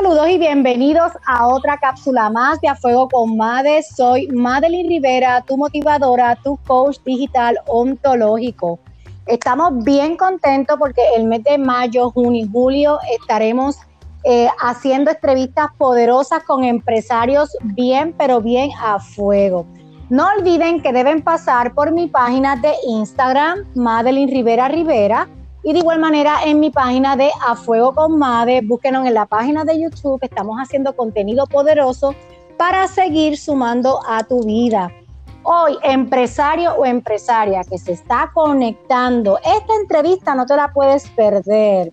Saludos y bienvenidos a otra cápsula más de A Fuego con Made. Soy Madeline Rivera, tu motivadora, tu coach digital ontológico. Estamos bien contentos porque el mes de mayo, junio y julio estaremos eh, haciendo entrevistas poderosas con empresarios bien, pero bien a fuego. No olviden que deben pasar por mi página de Instagram, Madeline Rivera Rivera y de igual manera en mi página de A Fuego con Made, búsquenos en la página de YouTube, estamos haciendo contenido poderoso para seguir sumando a tu vida. Hoy, empresario o empresaria que se está conectando, esta entrevista no te la puedes perder,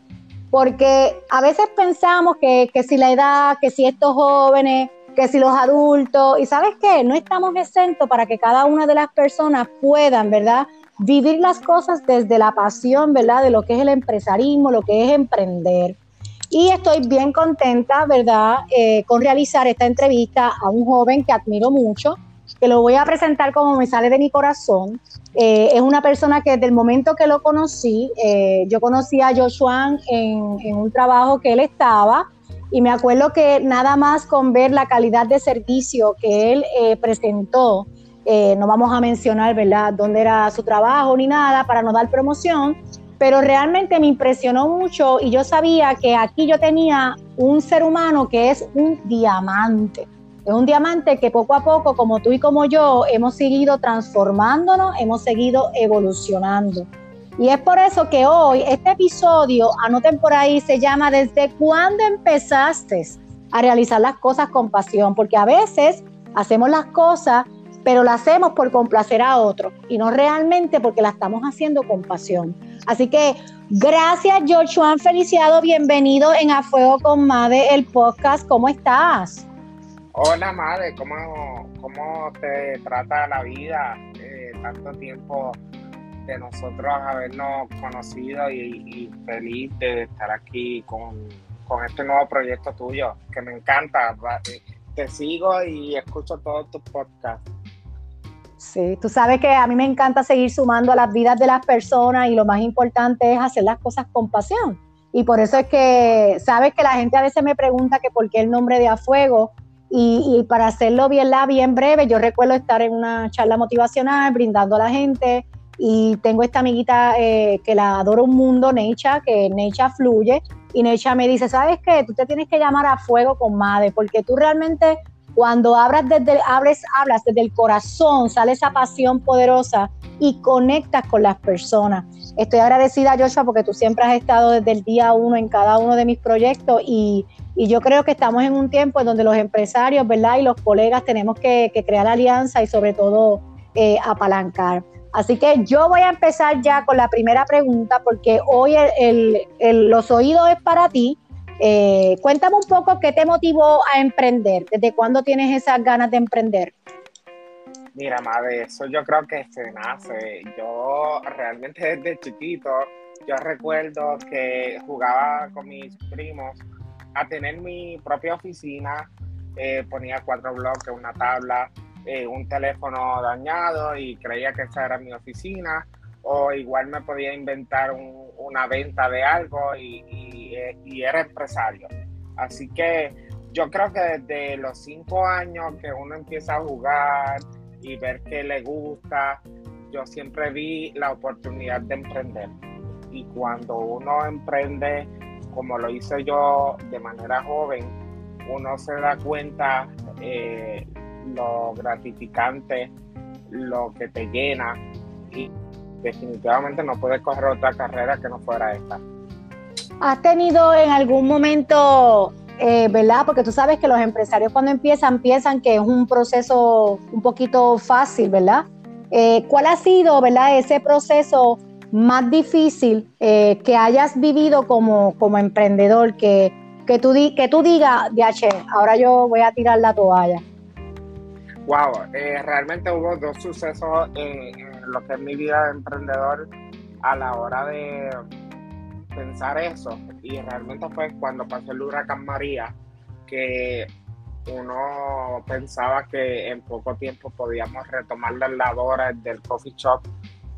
porque a veces pensamos que, que si la edad, que si estos jóvenes, que si los adultos, y sabes qué, no estamos exentos para que cada una de las personas puedan, ¿verdad? Vivir las cosas desde la pasión, ¿verdad? De lo que es el empresarismo, lo que es emprender. Y estoy bien contenta, ¿verdad?, eh, con realizar esta entrevista a un joven que admiro mucho, que lo voy a presentar como me sale de mi corazón. Eh, es una persona que desde el momento que lo conocí, eh, yo conocí a Joshua en, en un trabajo que él estaba y me acuerdo que nada más con ver la calidad de servicio que él presentó, eh, no vamos a mencionar, ¿verdad?, dónde era su trabajo ni nada para no dar promoción, pero realmente me impresionó mucho y yo sabía que aquí yo tenía un ser humano que es un diamante. Es un diamante que poco a poco, como tú y como yo, hemos seguido transformándonos, hemos seguido evolucionando. Y es por eso que hoy este episodio, anoten por ahí, se llama ¿Desde cuándo empezaste a realizar las cosas con pasión? Porque a veces hacemos las cosas pero la hacemos por complacer a otros y no realmente porque la estamos haciendo con pasión. Así que gracias, Joshua Feliciado, bienvenido en A Fuego con Made, el podcast. ¿Cómo estás? Hola, Made, ¿cómo, cómo te trata la vida? Eh, tanto tiempo de nosotros habernos conocido y, feliz de estar aquí con, con este nuevo proyecto tuyo, que me encanta. Te sigo y escucho todos tus podcasts. Sí, tú sabes que a mí me encanta seguir sumando a las vidas de las personas y lo más importante es hacer las cosas con pasión. Y por eso es que, sabes que la gente a veces me pregunta que por qué el nombre de A Fuego. Y, para hacerlo bien, bien breve, yo recuerdo estar en una charla motivacional brindando a la gente y tengo esta amiguita eh, que la adoro un mundo, Necha, que Necha fluye. Y Necha me dice, ¿sabes qué? Tú te tienes que llamar a fuego con Made, porque tú realmente cuando abras desde, abres, hablas desde el corazón, sale esa pasión poderosa y conectas con las personas. Estoy agradecida, Joshua, porque tú siempre has estado desde el día uno en cada uno de mis proyectos y, yo creo que estamos en un tiempo en donde los empresarios, ¿verdad? Y los colegas tenemos que, crear alianza y sobre todo eh, apalancar. Así que yo voy a empezar ya con la primera pregunta porque hoy los oídos es para ti eh, cuéntame un poco qué te motivó a emprender, desde cuándo tienes esas ganas de emprender. Mira, madre, eso yo creo que se nace. Yo realmente desde chiquito, yo recuerdo que jugaba con mis primos a tener mi propia oficina, eh, ponía cuatro bloques, una tabla, eh, un teléfono dañado y creía que esa era mi oficina o igual me podía inventar una venta de algo y, era empresario. Así que yo creo que desde los cinco años que uno empieza a jugar y ver que le gusta, yo siempre vi la oportunidad de emprender. Y cuando uno emprende, como lo hice yo de manera joven, uno se da cuenta eh, lo gratificante, lo que te llena. Y definitivamente no puedes coger otra carrera que no fuera esta. ¿Has tenido en algún momento, eh, verdad? Porque tú sabes que los empresarios cuando empiezan, piensan que es un proceso un poquito fácil, ¿verdad? Eh, ¿Cuál ha sido, verdad, ese proceso más difícil eh, que hayas vivido como, como emprendedor? Que, que, tú, que tú digas, DH, ahora yo voy a tirar la toalla. Wow, realmente hubo dos sucesos en lo que es mi vida de emprendedor a la hora de pensar eso. Y realmente fue cuando pasó el huracán María que uno pensaba que en poco tiempo podíamos retomar las labores del coffee shop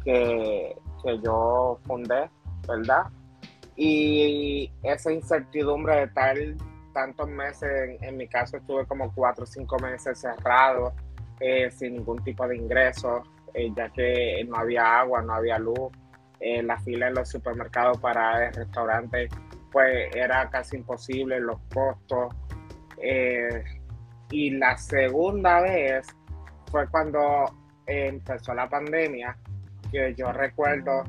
que, que yo fundé, ¿verdad? Y esa incertidumbre de estar tantos meses, en, mi caso estuve como cuatro o cinco meses cerrado, eh, sin ningún tipo de ingresos, eh, ya que no había agua, no había luz, la fila en los supermercados para el restaurante pues era casi imposible, los costos. y la segunda vez fue cuando empezó la pandemia, que yo recuerdo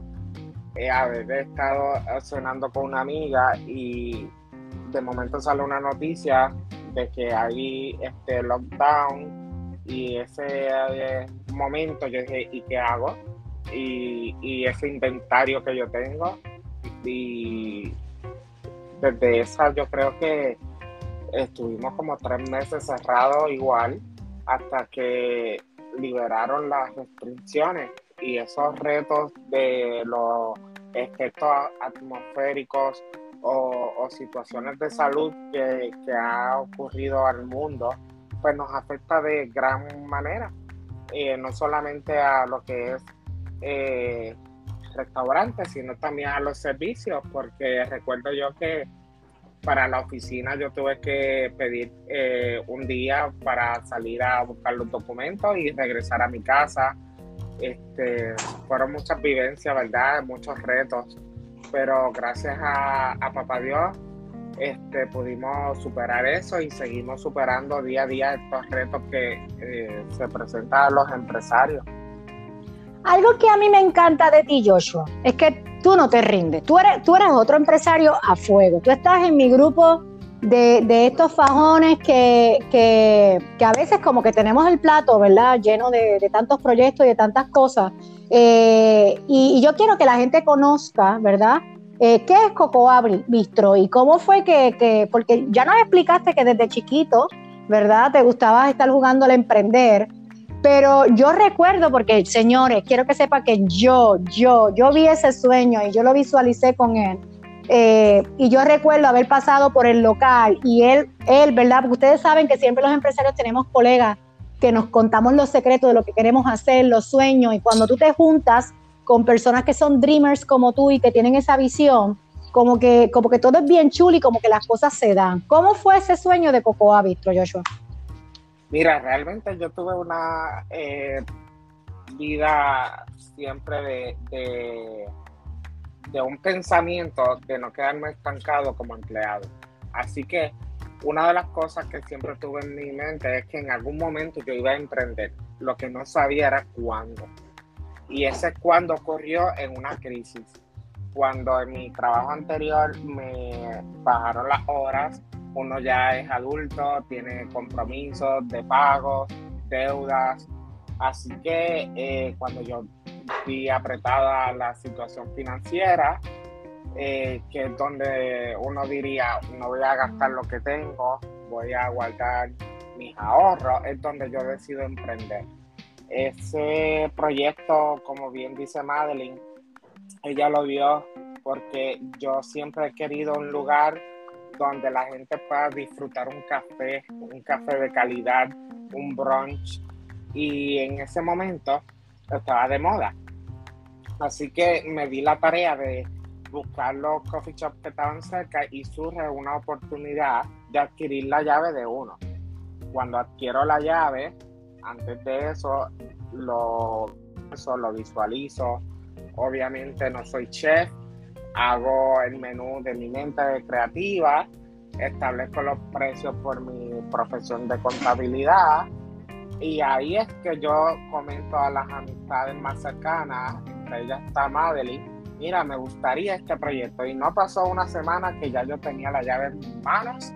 haber estado cenando con una amiga y de momento sale una noticia de que hay este lockdown y ese eh, momento yo dije, ¿y qué hago? Y, ese inventario que yo tengo y desde esa yo creo que estuvimos como tres meses cerrados igual hasta que liberaron las restricciones y esos retos de los efectos atmosféricos o, situaciones de salud que, ha ocurrido al mundo, pues nos afecta de gran manera, eh, no solamente a lo que es eh, restaurantes, sino también a los servicios, porque recuerdo yo que para la oficina yo tuve que pedir eh, un día para salir a buscar los documentos y regresar a mi casa este, fueron muchas vivencias, ¿verdad? Muchos retos, pero gracias a, Papá Dios este, pudimos superar eso y seguimos superando día a día estos retos que se presentan a los empresarios. Algo que a mí me encanta de ti, Joshua, es que tú no te rindes. Tú eres, tú eres otro empresario a fuego. Tú estás en mi grupo de, estos fajones que, a veces como que tenemos el plato, ¿verdad? Lleno de, tantos proyectos y de tantas cosas. Eh, y, yo quiero que la gente conozca, ¿verdad? Eh, ¿Qué es Cocoa Bistro y cómo fue que, porque ya nos explicaste que desde chiquito, ¿verdad? Te gustaba estar jugando al emprender, pero yo recuerdo, porque señores, quiero que sepa que yo, yo, yo vi ese sueño y yo lo visualicé con él. Eh, y yo recuerdo haber pasado por el local y él, él, ¿verdad? Porque ustedes saben que siempre los empresarios tenemos colegas que nos contamos los secretos de lo que queremos hacer, los sueños, y cuando tú te juntas con personas que son dreamers como tú y que tienen esa visión, como que, como que todo es bien chulo y como que las cosas se dan. ¿Cómo fue ese sueño de Cocoa Bistro, Joshua? Mira, realmente yo tuve una eh, vida siempre de de un pensamiento de no quedarme estancado como empleado. Así que una de las cosas que siempre tuve en mi mente es que en algún momento yo iba a emprender. Lo que no sabía era cuándo. Y ese cuándo ocurrió en una crisis. Cuando en mi trabajo anterior me bajaron las horas, uno ya es adulto, tiene compromisos de pagos, deudas. Así que eh, cuando yo vi apretada la situación financiera, eh, que es donde uno diría, no voy a gastar lo que tengo, voy a guardar mis ahorros, es donde yo decido emprender. Ese proyecto, como bien dice Madeline, ella lo vio porque yo siempre he querido un lugar donde la gente pueda disfrutar un café, un café de calidad, un brunch. Y en ese momento estaba de moda. Así que me di la tarea de buscar los coffee shops que estaban cerca y surge una oportunidad de adquirir la llave de uno. Cuando adquiero la llave, antes de eso lo, eso, lo visualizo. Obviamente no soy chef, hago el menú de mi mente creativa, establezco los precios por mi profesión de contabilidad y ahí es que yo comento a las amistades más cercanas, entre ellas está Madeline, mira, me gustaría este proyecto. Y no pasó una semana que ya yo tenía la llave en mis manos.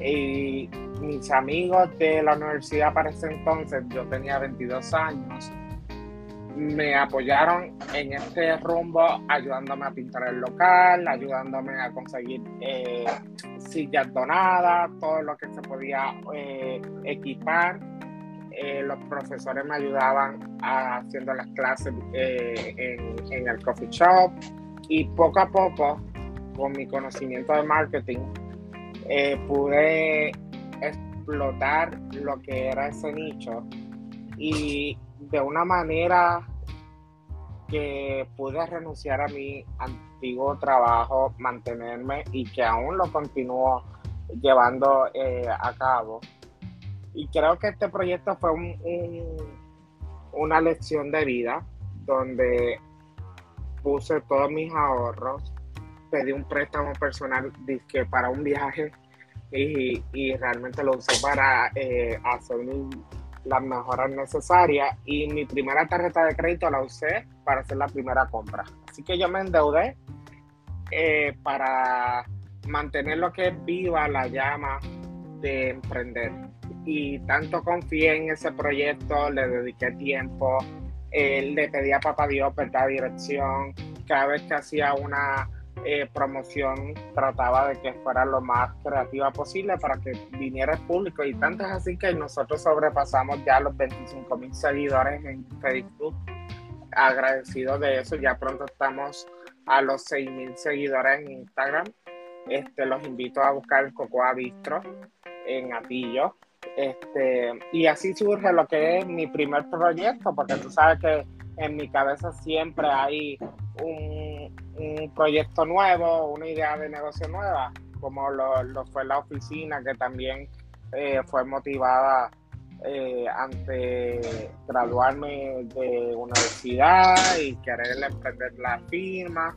Y mis amigos de la universidad para ese entonces, yo tenía 22 años, me apoyaron en este rumbo, ayudándome a pintar el local, ayudándome a conseguir eh, sillas donadas, todo lo que se podía eh, equipar. Eh, los profesores me ayudaban haciendo las clases eh, en, el coffee shop. Y poco a poco, con mi conocimiento de marketing, eh, pude explotar lo que era ese nicho y de una manera que pude renunciar a mi antiguo trabajo, mantenerme y que aún lo continúo llevando eh, a cabo. Y creo que este proyecto fue una lección de vida donde puse todos mis ahorros, pedí un préstamo personal para un viaje y, realmente lo usé para eh, hacer las mejoras necesarias y mi primera tarjeta de crédito la usé para hacer la primera compra. Así que yo me endeudé eh, para mantener lo que es viva la llama de emprender. Y tanto confié en ese proyecto, le dediqué tiempo, eh, le pedí a Papá Dios, ¿verdad? Dirección. Cada vez que hacía una eh, promoción, trataba de que fuera lo más creativa posible para que viniera el público. Y tanto es así que nosotros sobrepasamos ya los 25 mil seguidores en Facebook. Agradecido de eso, ya pronto estamos a los 6 mil seguidores en Instagram. Este, los invito a buscar el Cocoa Bistro en Atillo. Este, y así surge lo que es mi primer proyecto, porque tú sabes que en mi cabeza siempre hay un, proyecto nuevo, una idea de negocio nueva, como lo, fue la oficina, que también eh, fue motivada eh, ante graduarme de universidad y querer emprender la firma.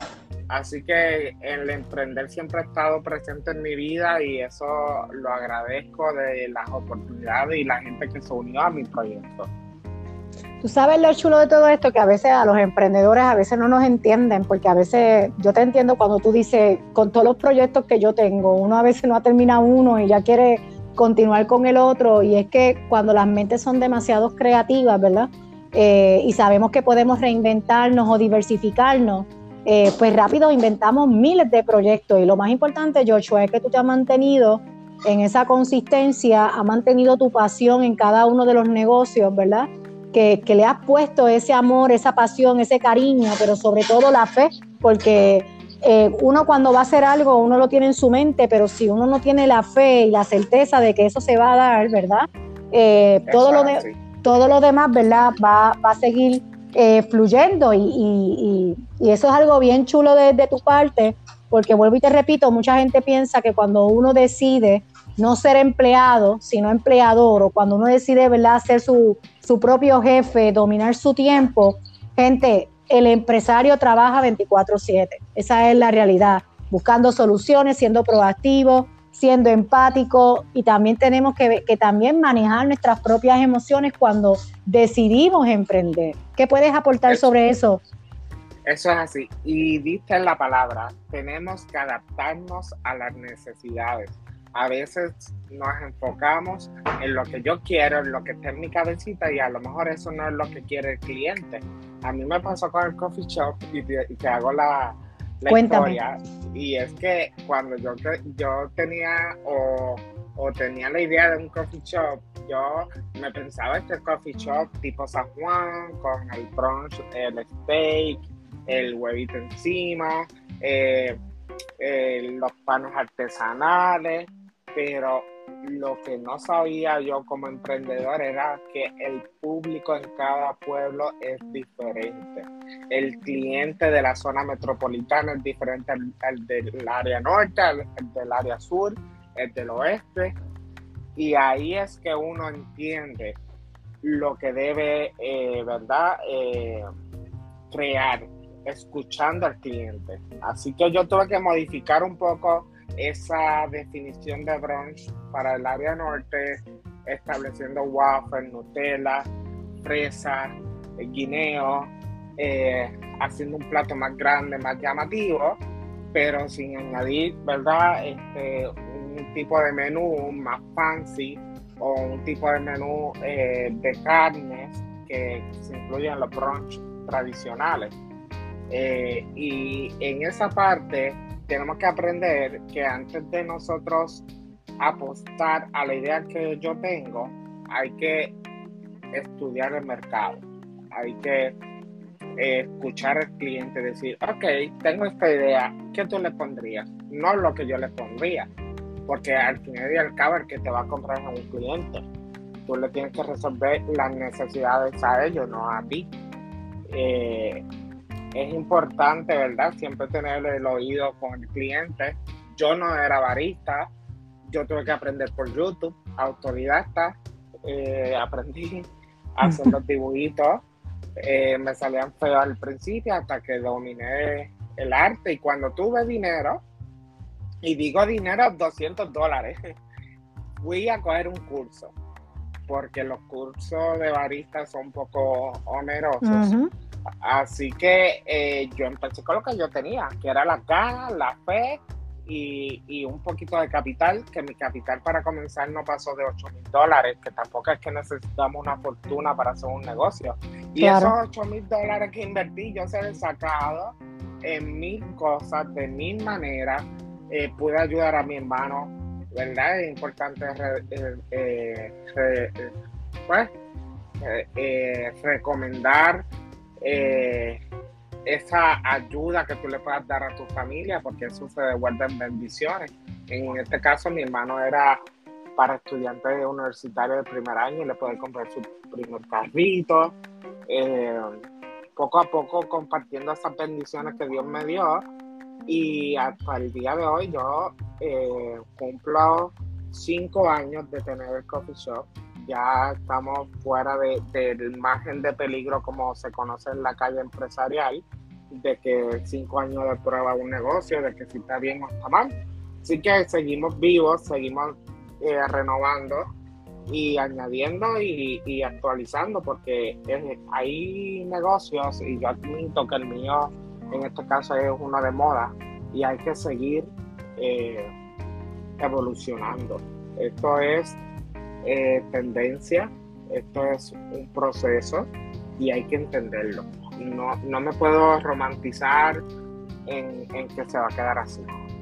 Así que el emprender siempre ha estado presente en mi vida y eso lo agradezco de las oportunidades y la gente que se unió a mi proyecto. Tú sabes lo chulo de todo esto, que a veces a los emprendedores a veces no nos entienden, porque a veces yo te entiendo cuando tú dices, con todos los proyectos que yo tengo, uno a veces no ha terminado uno y ya quiere continuar con el otro, y es que cuando las mentes son demasiado creativas, ¿verdad? Eh, y sabemos que podemos reinventarnos o diversificarnos, eh, pues rápido inventamos miles de proyectos y lo más importante, Joshua, es que tú te has mantenido en esa consistencia, has mantenido tu pasión en cada uno de los negocios, ¿verdad? Que, le has puesto ese amor, esa pasión, ese cariño, pero sobre todo la fe, porque eh, uno cuando va a hacer algo, uno lo tiene en su mente, pero si uno no tiene la fe y la certeza de que eso se va a dar, ¿verdad? Eh, todo, lo de, todo lo demás, ¿verdad? Va, va a seguir eh, fluyendo y, eso es algo bien chulo de, tu parte, porque vuelvo y te repito, mucha gente piensa que cuando uno decide no ser empleado, sino empleador, o cuando uno decide ¿verdad? ser su, su propio jefe, dominar su tiempo, gente, el empresario trabaja 24/7, esa es la realidad, buscando soluciones, siendo proactivo, siendo empático y también tenemos que, que, también manejar nuestras propias emociones cuando decidimos emprender. ¿Qué puedes aportar sobre eso? Eso es así. Y diste la palabra, tenemos que adaptarnos a las necesidades. A veces nos enfocamos en lo que yo quiero, en lo que está en mi cabecita y a lo mejor eso no es lo que quiere el cliente. A mí me pasó con el coffee shop y te hago la, Cuéntame. Y es que cuando yo, yo tenía o, tenía la idea de un coffee shop, yo me pensaba este coffee shop tipo San Juan, con el brunch, el steak, el huevito encima, eh, eh, los panes artesanales, pero lo que no sabía yo como emprendedor era que el público en cada pueblo es diferente. El cliente de la zona metropolitana es diferente al, del área norte, al, del área sur, el del oeste. Y ahí es que uno entiende lo que debe, eh, ¿verdad? Eh, crear, escuchando al cliente. Así que yo tuve que modificar un poco esa definición de brunch para el área norte, estableciendo waffle, Nutella, fresa, eh, guineo, eh, haciendo un plato más grande, más llamativo, pero sin añadir, ¿verdad? Este, un tipo de menú más fancy o un tipo de menú eh, de carnes que se incluyen en los brunch tradicionales. y en esa parte tenemos que aprender que antes de nosotros apostar a la idea que yo tengo, hay que estudiar el mercado, hay que eh, escuchar al cliente, decir, ok, tengo esta idea, ¿qué tú le pondrías? No lo que yo le pondría, porque al final y al cabo el que te va a comprar es un cliente. Tú le tienes que resolver las necesidades a ellos, no a ti. Eh, es importante, ¿verdad? Siempre tener el oído con el cliente. Yo no era barista, yo tuve que aprender por YouTube, autodidacta, eh, aprendí a hacer los dibujitos, eh, me salían feos al principio hasta que dominé el arte y cuando tuve dinero, y digo dinero, 200 dólares, fui a coger un curso, porque los cursos de barista son un poco onerosos. Así que eh, yo empecé con lo que yo tenía, que era la ganas, la fe y, un poquito de capital, que mi capital para comenzar no pasó de 8 mil dólares, que tampoco es que necesitamos una fortuna para hacer un negocio. Y esos 8 mil dólares que invertí, yo se he sacado en mil cosas, de mil maneras. Eh, pude ayudar a mi hermano, ¿verdad? Es importante eh, pues, recomendar esa ayuda que tú le puedas dar a tu familia, porque eso se devuelve en bendiciones. En este caso, mi hermano era para estudiantes universitarios de primer año y le puede comprar su primer carrito. Eh, poco a poco compartiendo esas bendiciones que Dios me dio. Y hasta el día de hoy yo eh, cumplo cinco años de tener el coffee shop. Ya estamos fuera del margen de peligro como se conoce en la calle empresarial de que cinco años de prueba un negocio, de que si está bien o está mal. Así que seguimos vivos, seguimos eh, renovando y añadiendo y, actualizando porque hay negocios y yo admito que el mío en este caso es uno de moda y hay que seguir eh, evolucionando. Esto es eh, tendencia, esto es un proceso y hay que entenderlo no, no me puedo romantizar en, que se va a quedar así.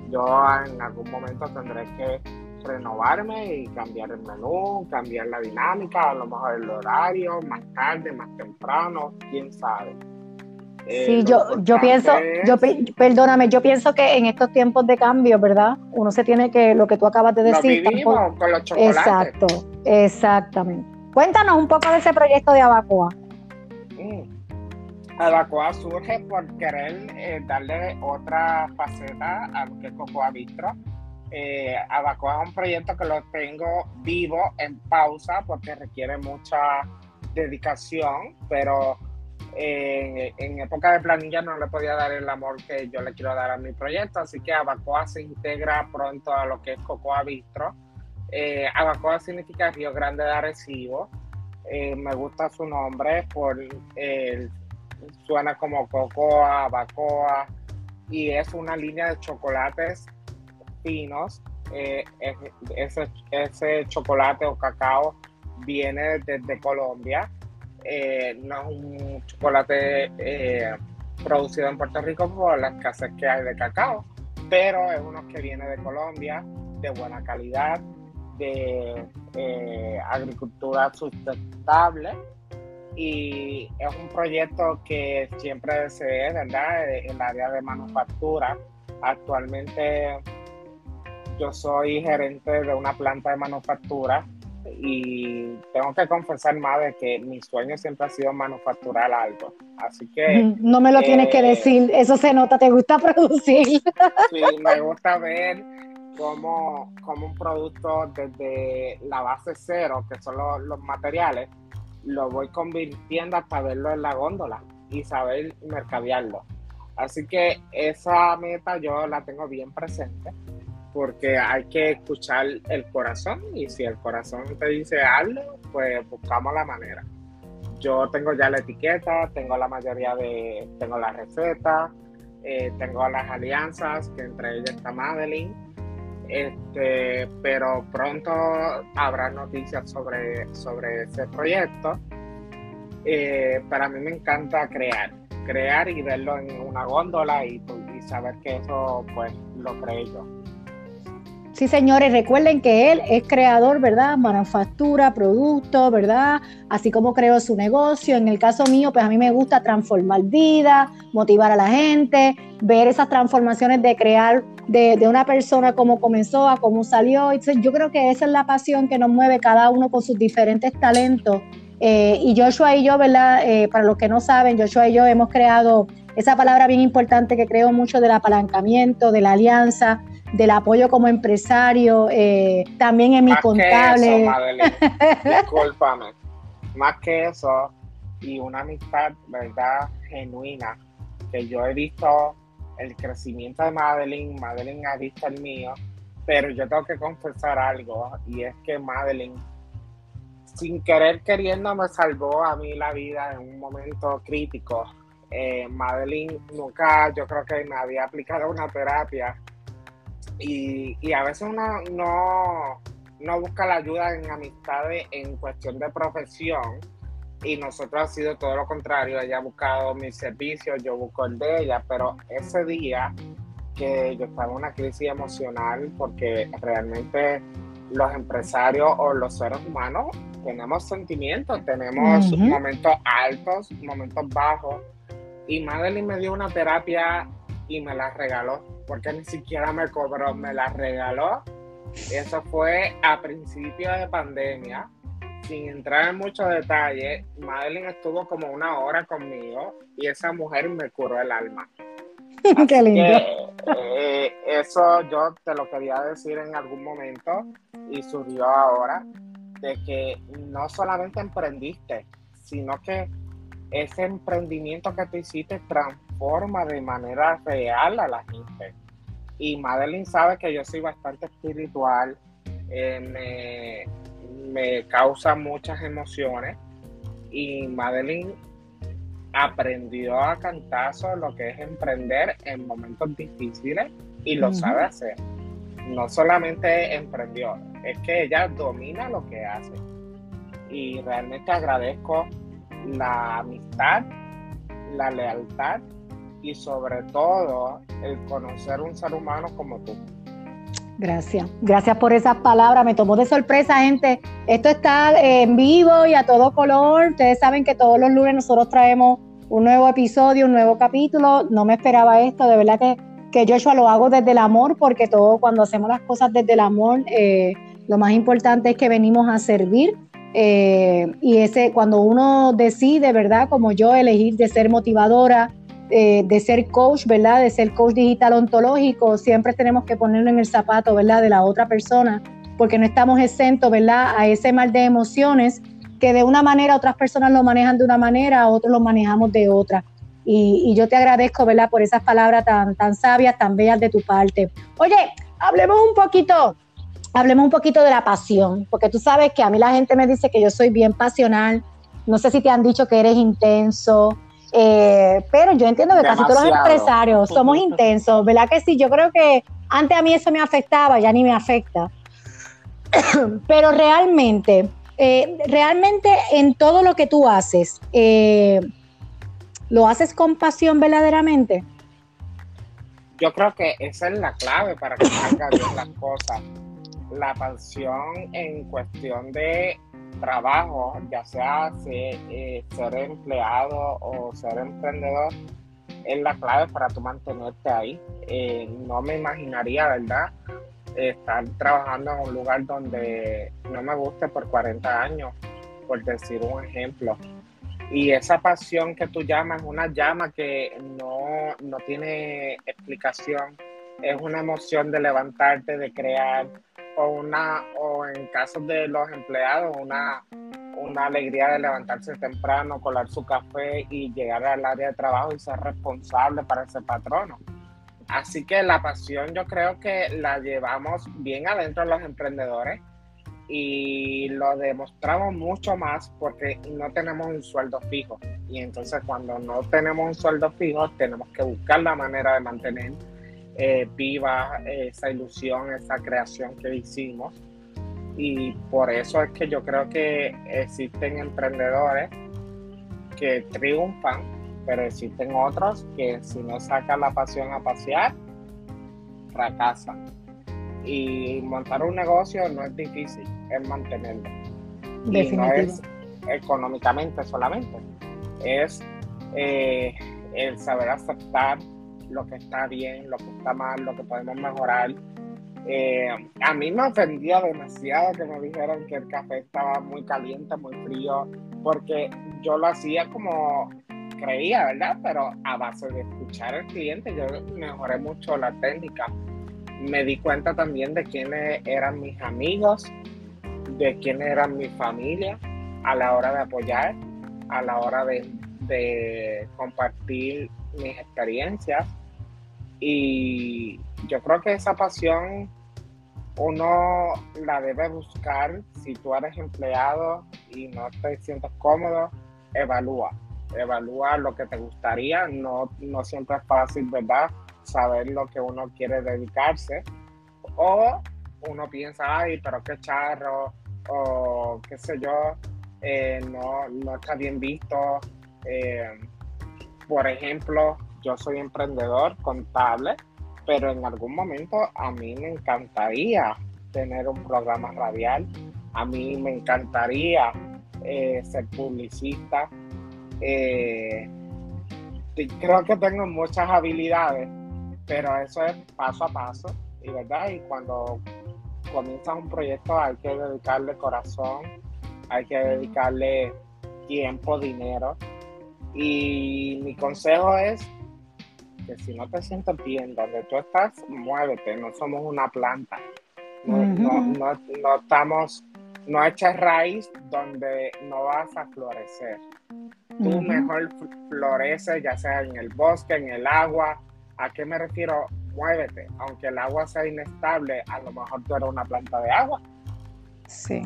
Yo en algún momento tendré que renovarme y cambiar el menú, cambiar la dinámica, a lo mejor el horario, más tarde, más temprano, quién sabe. Eh, sí, yo, yo pienso, yo perdóname, yo pienso que en estos tiempos de cambio, ¿verdad? Uno se tiene que, lo que tú acabas de decir. Lo con los chocolates. Exacto, exactamente. Cuéntanos un poco de ese proyecto de Abacoa. Mm. Abacoa surge por querer eh, darle otra faceta a lo que es Cocoa Bistro. Eh, Abacoa es un proyecto que lo tengo vivo en pausa porque requiere mucha dedicación, pero eh, en época de planilla no le podía dar el amor que yo le quiero dar a mi proyecto, así que Abacoa se integra pronto a lo que es Cocoa Bistro. Eh, Abacoa significa Río Grande de Arecibo. me gusta su nombre por el suena como cocoa, bacoa, y es una línea de chocolates finos. Eh, ese, chocolate o cacao viene desde Colombia. Eh, no es un chocolate eh, producido en Puerto Rico por las casas que hay de cacao, pero es uno que viene de Colombia, de buena calidad, de agricultura sustentable y es un proyecto que siempre deseé, ¿verdad? En el área de manufactura. Actualmente yo soy gerente de una planta de manufactura y tengo que confesar más de que mi sueño siempre ha sido manufacturar algo. Así que... No me lo tienes que eh, decir, eso se nota, te gusta producir. Sí, me gusta ver cómo, cómo un producto desde la base cero, que son los, los materiales, lo voy convirtiendo hasta verlo en la góndola y saber mercadearlo. Así que esa meta yo la tengo bien presente porque hay que escuchar el corazón y si el corazón te dice algo, pues buscamos la manera. Yo tengo ya la etiqueta, tengo la mayoría de, tengo la receta, eh, tengo las alianzas, que entre ellas está Madeline, este, pero pronto habrá noticias sobre, sobre ese proyecto. Eh, para mí me encanta crear, crear y verlo en una góndola y, saber que eso pues lo creé yo. Sí, señores, recuerden que él es creador, ¿verdad? Manufactura, producto, ¿verdad? Así como creó su negocio. En el caso mío, pues a mí me gusta transformar vida, motivar a la gente, ver esas transformaciones de crear de, una persona cómo comenzó a cómo salió. yo creo que esa es la pasión que nos mueve cada uno con sus diferentes talentos. Eh, y Joshua y yo, ¿verdad? Eh, para los que no saben, Joshua y yo hemos creado esa palabra bien importante que creo mucho del apalancamiento, de la alianza, del apoyo como empresario, eh, también en mi contable. Discúlpame. Más que eso, y una amistad, ¿verdad? Genuina, que yo he visto el crecimiento de Madeline, Madeline ha visto el mío, pero yo tengo que confesar algo, y es que Madeline, sin querer queriendo, me salvó a mí la vida en un momento crítico. Eh, Madeline nunca, yo creo que me había aplicado una terapia y, y a veces uno no, no busca la ayuda en amistades en cuestión de profesión y nosotros ha sido todo lo contrario, ella ha buscado mis servicios, yo busco el de ella, pero ese día que yo estaba en una crisis emocional porque realmente los empresarios o los seres humanos tenemos sentimientos, tenemos momentos altos, momentos bajos y Madeline me dio una terapia y me la regaló, porque ni siquiera me cobró, me la regaló. Eso fue a principio de pandemia sin entrar en muchos detalles, Madeline estuvo como una hora conmigo y esa mujer me curó el alma. Qué lindo. Eh, eso yo te lo quería decir en algún momento y surgió ahora, de que no solamente emprendiste, sino que ese emprendimiento que tú hiciste transforma de manera real a la gente. Y Madeline sabe que yo soy bastante espiritual, eh, me causa muchas emociones y Madeline aprendió a cantazo lo que es emprender en momentos difíciles y lo sabe hacer. No solamente emprendió, es que ella domina lo que hace. Y realmente agradezco la amistad, la lealtad y sobre todo el conocer un ser humano como tú. Gracias, gracias por esas palabras. Me tomó de sorpresa, gente. Esto está en vivo y a todo color. Ustedes saben que todos los lunes nosotros traemos un nuevo episodio, un nuevo capítulo. No me esperaba esto, de verdad que, que Joshua lo hago desde el amor, porque todo cuando hacemos las cosas desde el amor, eh, lo más importante es que venimos a servir. Eh, y ese, cuando uno decide, ¿verdad? Como yo, elegir de ser motivadora, eh, de ser coach, ¿verdad? De ser coach digital ontológico, siempre tenemos que ponerlo en el zapato, ¿verdad? De la otra persona, porque no estamos exentos, ¿verdad? A ese mal de emociones que de una manera otras personas lo manejan de una manera, otros lo manejamos de otra. Y, yo te agradezco, ¿verdad? Por esas palabras tan, tan sabias, tan bellas de tu parte. Oye, hablemos un poquito, hablemos un poquito de la pasión, porque tú sabes que a mí la gente me dice que yo soy bien pasional. No sé si te han dicho que eres intenso, eh, pero yo entiendo que casi todos los empresarios somos intensos, ¿verdad que sí? Yo creo que antes a mí eso me afectaba, ya ni me afecta. pero realmente, eh, realmente en todo lo que tú haces, eh, ¿lo haces con pasión verdaderamente? Yo creo que esa es la clave para que salga bien las cosas. La pasión en cuestión de trabajo, ya sea eh, ser, empleado o ser emprendedor, es la clave para tu mantenerte ahí. Eh, no me imaginaría, ¿verdad? Estar trabajando en un lugar donde no me guste por 40 años, por decir un ejemplo. Y esa pasión que tú llamas, una llama que no, no tiene explicación, es una emoción de levantarte, de crear, o una, o en casos de los empleados, una, una alegría de levantarse temprano, colar su café y llegar al área de trabajo y ser responsable para ese patrono. Así que la pasión yo creo que la llevamos bien adentro de los emprendedores y lo demostramos mucho más porque no tenemos un sueldo fijo. Y entonces cuando no tenemos un sueldo fijo tenemos que buscar la manera de mantener eh, viva esa ilusión, esa creación que hicimos. Y por eso es que yo creo que existen emprendedores que triunfan, pero existen otros que si no sacan la pasión a pasear, fracasan. Y montar un negocio no es difícil, es mantenerlo. Y no es económicamente solamente, es eh, el saber aceptar lo que está bien, lo que está mal, lo que podemos mejorar. Eh, a mí me ofendía demasiado que me dijeran que el café estaba muy caliente, muy frío, porque yo lo hacía como creía, ¿verdad? Pero a base de escuchar al cliente, yo mejoré mucho la técnica. me di cuenta también de quiénes eran mis amigos, de quiénes eran mi familia a la hora de apoyar, a la hora de, de compartir mis experiencias. Y yo creo que esa pasión uno la debe buscar si tú eres empleado y no te sientes cómodo, evalúa, evalúa lo que te gustaría, no, no siempre es fácil, ¿verdad? Saber lo que uno quiere dedicarse o uno piensa, ay, pero qué charro, o qué sé yo, eh, no, no está bien visto. Eh, por ejemplo, yo soy emprendedor contable pero en algún momento a mí me encantaría tener un programa radial, a mí me encantaría eh, ser publicista. Eh, creo que tengo muchas habilidades, pero eso es paso a paso, y verdad, y cuando comienzas un proyecto hay que dedicarle corazón, hay que dedicarle tiempo, dinero. Y mi consejo es si no te sientes bien donde tú estás, muévete, no somos una planta. No, no, estamos, no eches raíz donde no vas a florecer. Tú mejor floreces, ya sea en el bosque, en el agua. ¿A qué me refiero? Muévete. Aunque el agua sea inestable, a lo mejor tú eres una planta de agua. Sí.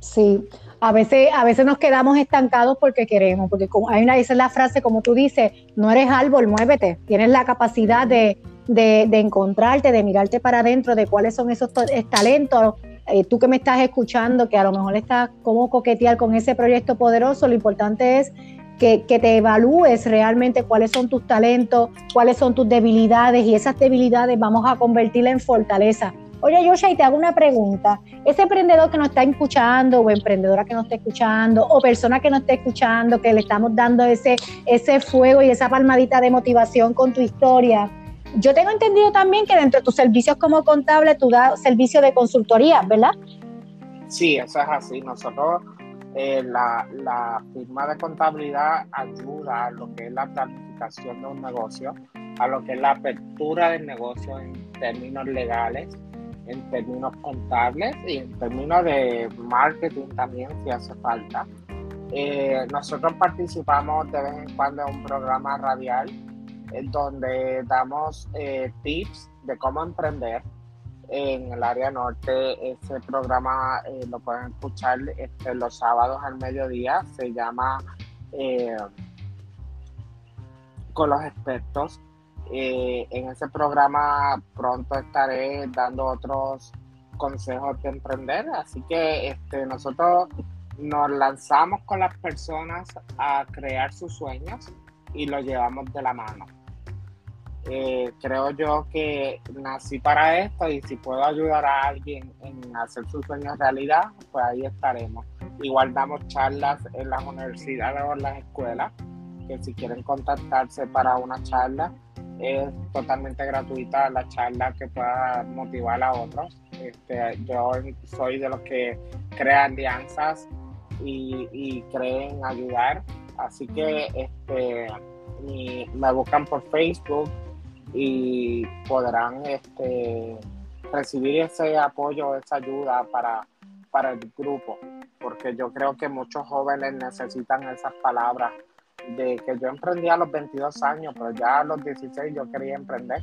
Sí, a veces, a veces nos quedamos estancados porque queremos, porque hay una, esa es la frase, como tú dices, no eres árbol, muévete, tienes la capacidad de, encontrarte, de mirarte para adentro, de cuáles son esos talentos. Eh, tú que me estás escuchando, que a lo mejor estás como coquetear con ese proyecto poderoso, lo importante es que, que, te evalúes realmente cuáles son tus talentos, cuáles son tus debilidades y esas debilidades vamos a convertirlas en fortaleza. Oye, Yosha, y te hago una pregunta. Ese emprendedor que nos está escuchando, o emprendedora que nos está escuchando, o persona que nos está escuchando, que le estamos dando ese, ese fuego y esa palmadita de motivación con tu historia. Yo tengo entendido también que dentro de tus servicios como contable, tú das servicio de consultoría, ¿verdad? Sí, eso es así. Nosotros, eh, la, la firma de contabilidad ayuda a lo que es la planificación de un negocio, a lo que es la apertura del negocio en términos legales en términos contables y en términos de marketing también, si hace falta. Eh, nosotros participamos de vez en cuando en un programa radial en donde damos eh, tips de cómo emprender en el área norte. Ese programa eh, lo pueden escuchar este, los sábados al mediodía. Se llama Con los expertos. Eh, en ese programa pronto estaré dando otros consejos de emprender, así que este, nosotros nos lanzamos con las personas a crear sus sueños y lo llevamos de la mano. Eh, creo yo que nací para esto y si puedo ayudar a alguien en hacer sus sueños realidad, pues ahí estaremos. Igual damos charlas en las universidades o en las escuelas, que si quieren contactarse para una charla, es totalmente gratuita la charla que pueda motivar a otros. Este, yo soy de los que crean alianzas y, creen ayudar. Así que este, me buscan por Facebook y podrán este, recibir ese apoyo, esa ayuda para el grupo, porque yo creo que muchos jóvenes necesitan esas palabras de que yo emprendí a los 22 años, pero ya a los 16 yo quería emprender.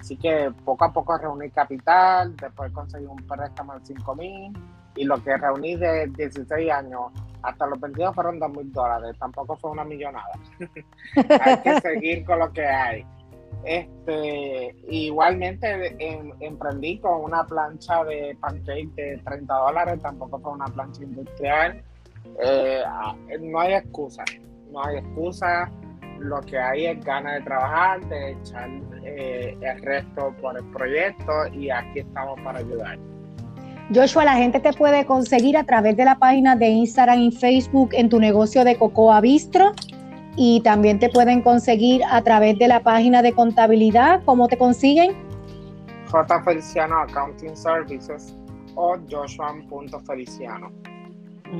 Así que poco a poco reuní capital, después conseguí un préstamo de 5 mil y lo que reuní de 16 años hasta los 22 fueron 2 mil dólares. Tampoco fue una millonada. hay que seguir con lo que hay. Este, igualmente emprendí con una plancha de pancake de 30 dólares, tampoco fue una plancha industrial. Eh, ah, no hay excusa no hay excusa, lo que hay es ganas de trabajar, de echar eh, el resto por el proyecto y aquí estamos para ayudar. Joshua, la gente te puede conseguir a través de la página de Instagram y Facebook en tu negocio de Cocoa Bistro y también te pueden conseguir a través de la página de contabilidad. ¿Cómo te consiguen? J Feliciano Accounting Services o joshua.feliciano.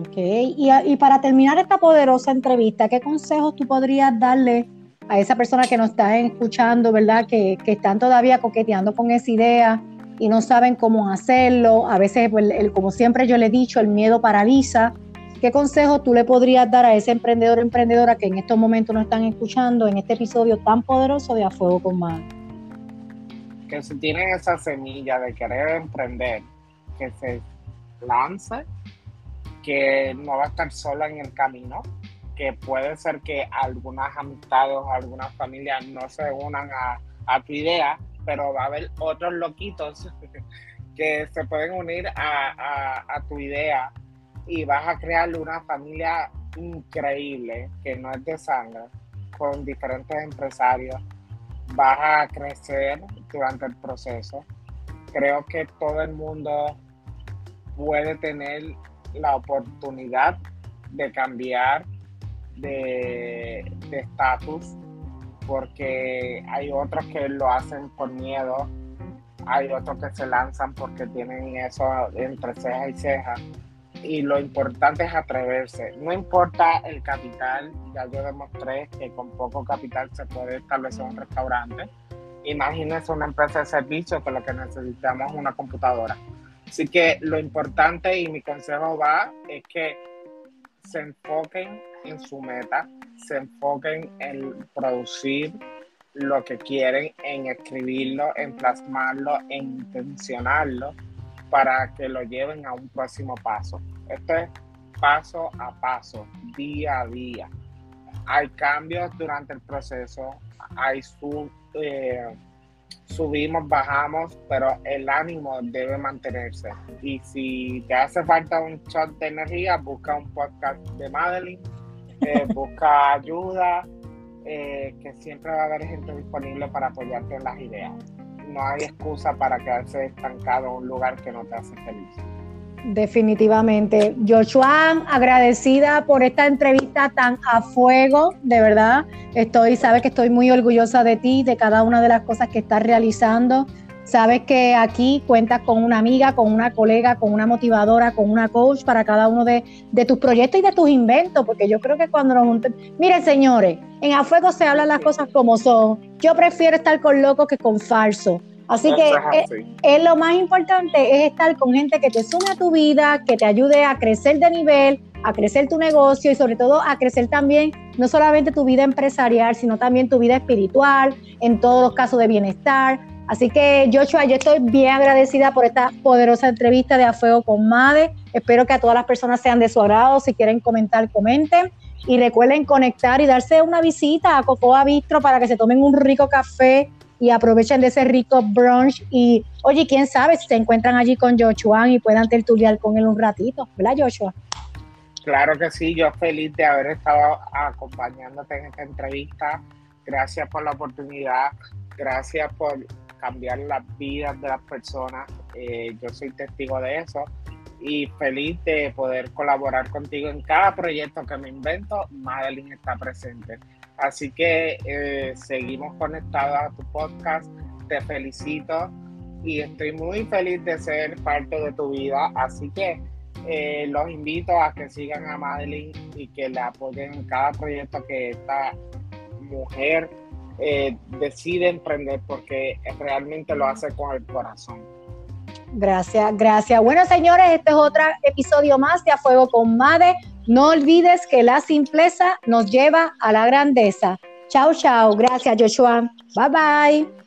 Ok, y, para terminar esta poderosa entrevista, ¿qué consejos tú podrías darle a esa persona que nos está escuchando, verdad? Que, están todavía coqueteando con esa idea y no saben cómo hacerlo. A veces, pues, como siempre yo le he dicho, el miedo paraliza. ¿Qué consejo tú le podrías dar a ese emprendedor o emprendedora que en estos momentos nos están escuchando en este episodio tan poderoso de A Fuego con Más? Que si tienen esa semilla de querer emprender, que se lance, que no va a estar sola en el camino, que puede ser que algunas amistades o algunas familias no se unan a, a tu idea, pero va a haber otros loquitos que se pueden unir a, tu idea y vas a crear una familia increíble que no es de sangre, con diferentes empresarios. Vas a crecer durante el proceso. Creo que todo el mundo puede tener la oportunidad de cambiar de estatus porque hay otros que lo hacen por miedo, hay otros que se lanzan porque tienen eso entre ceja y ceja. Y lo importante es atreverse. No importa el capital, ya yo demostré que con poco capital se puede establecer un restaurante. Imagínense una empresa de servicio que lo que necesitamos es una computadora. Así que lo importante y mi consejo va es que se enfoquen en su meta, se enfoquen en producir lo que quieren, en escribirlo, en plasmarlo, en intencionarlo para que lo lleven a un próximo paso. Esto es paso a paso, día a día. Hay cambios durante el proceso, hay su, eh, subimos, bajamos, pero el ánimo debe mantenerse. Y si te hace falta un shot de energía, busca un podcast de Madeline, eh, busca ayuda, eh, que siempre va a haber gente disponible para apoyarte en las ideas. No hay excusa para quedarse estancado en un lugar que no te hace feliz. Definitivamente. Joshua, agradecida por esta entrevista tan a fuego, de verdad. Estoy, sabes que estoy muy orgullosa de ti, de cada una de las cosas que estás realizando. Sabes que aquí cuentas con una amiga, con una colega, con una motivadora, con una coach para cada uno de, de tus proyectos y de tus inventos, porque yo creo que cuando nos junten... Miren, señores, en A Fuego se hablan las cosas como son. Yo prefiero estar con locos que con falsos. Así que eh, es, lo más importante es estar con gente que te sume a tu vida, que te ayude a crecer de nivel, a crecer tu negocio y sobre todo a crecer también no solamente tu vida empresarial, sino también tu vida espiritual, en todos los casos de bienestar. Así que Joshua, yo estoy bien agradecida por esta poderosa entrevista de A Fuego con Made. Espero que a todas las personas sean de su agrado. Si quieren comentar, comenten. Y recuerden conectar y darse una visita a Cocoa Bistro para que se tomen un rico café y aprovechen de ese rico brunch y, oye, quién sabe si se encuentran allí con Joshua y puedan tertuliar con él un ratito, ¿verdad, Joshua? Claro que sí, yo feliz de haber estado acompañándote en esta entrevista. Gracias por la oportunidad, gracias por cambiar las vidas de las personas. Eh, yo soy testigo de eso y feliz de poder colaborar contigo en cada proyecto que me invento. Madeline está presente. Así que eh, seguimos conectados a tu podcast. Te felicito y estoy muy feliz de ser parte de tu vida. Así que eh, los invito a que sigan a Madeline y que le apoyen en cada proyecto que esta mujer eh, decide emprender porque realmente lo hace con el corazón. Gracias, gracias. Bueno, señores, este es otro episodio más de A Fuego con Made. No olvides que la simpleza nos lleva a la grandeza. Chao, chao. Gracias, Joshua. Bye, bye.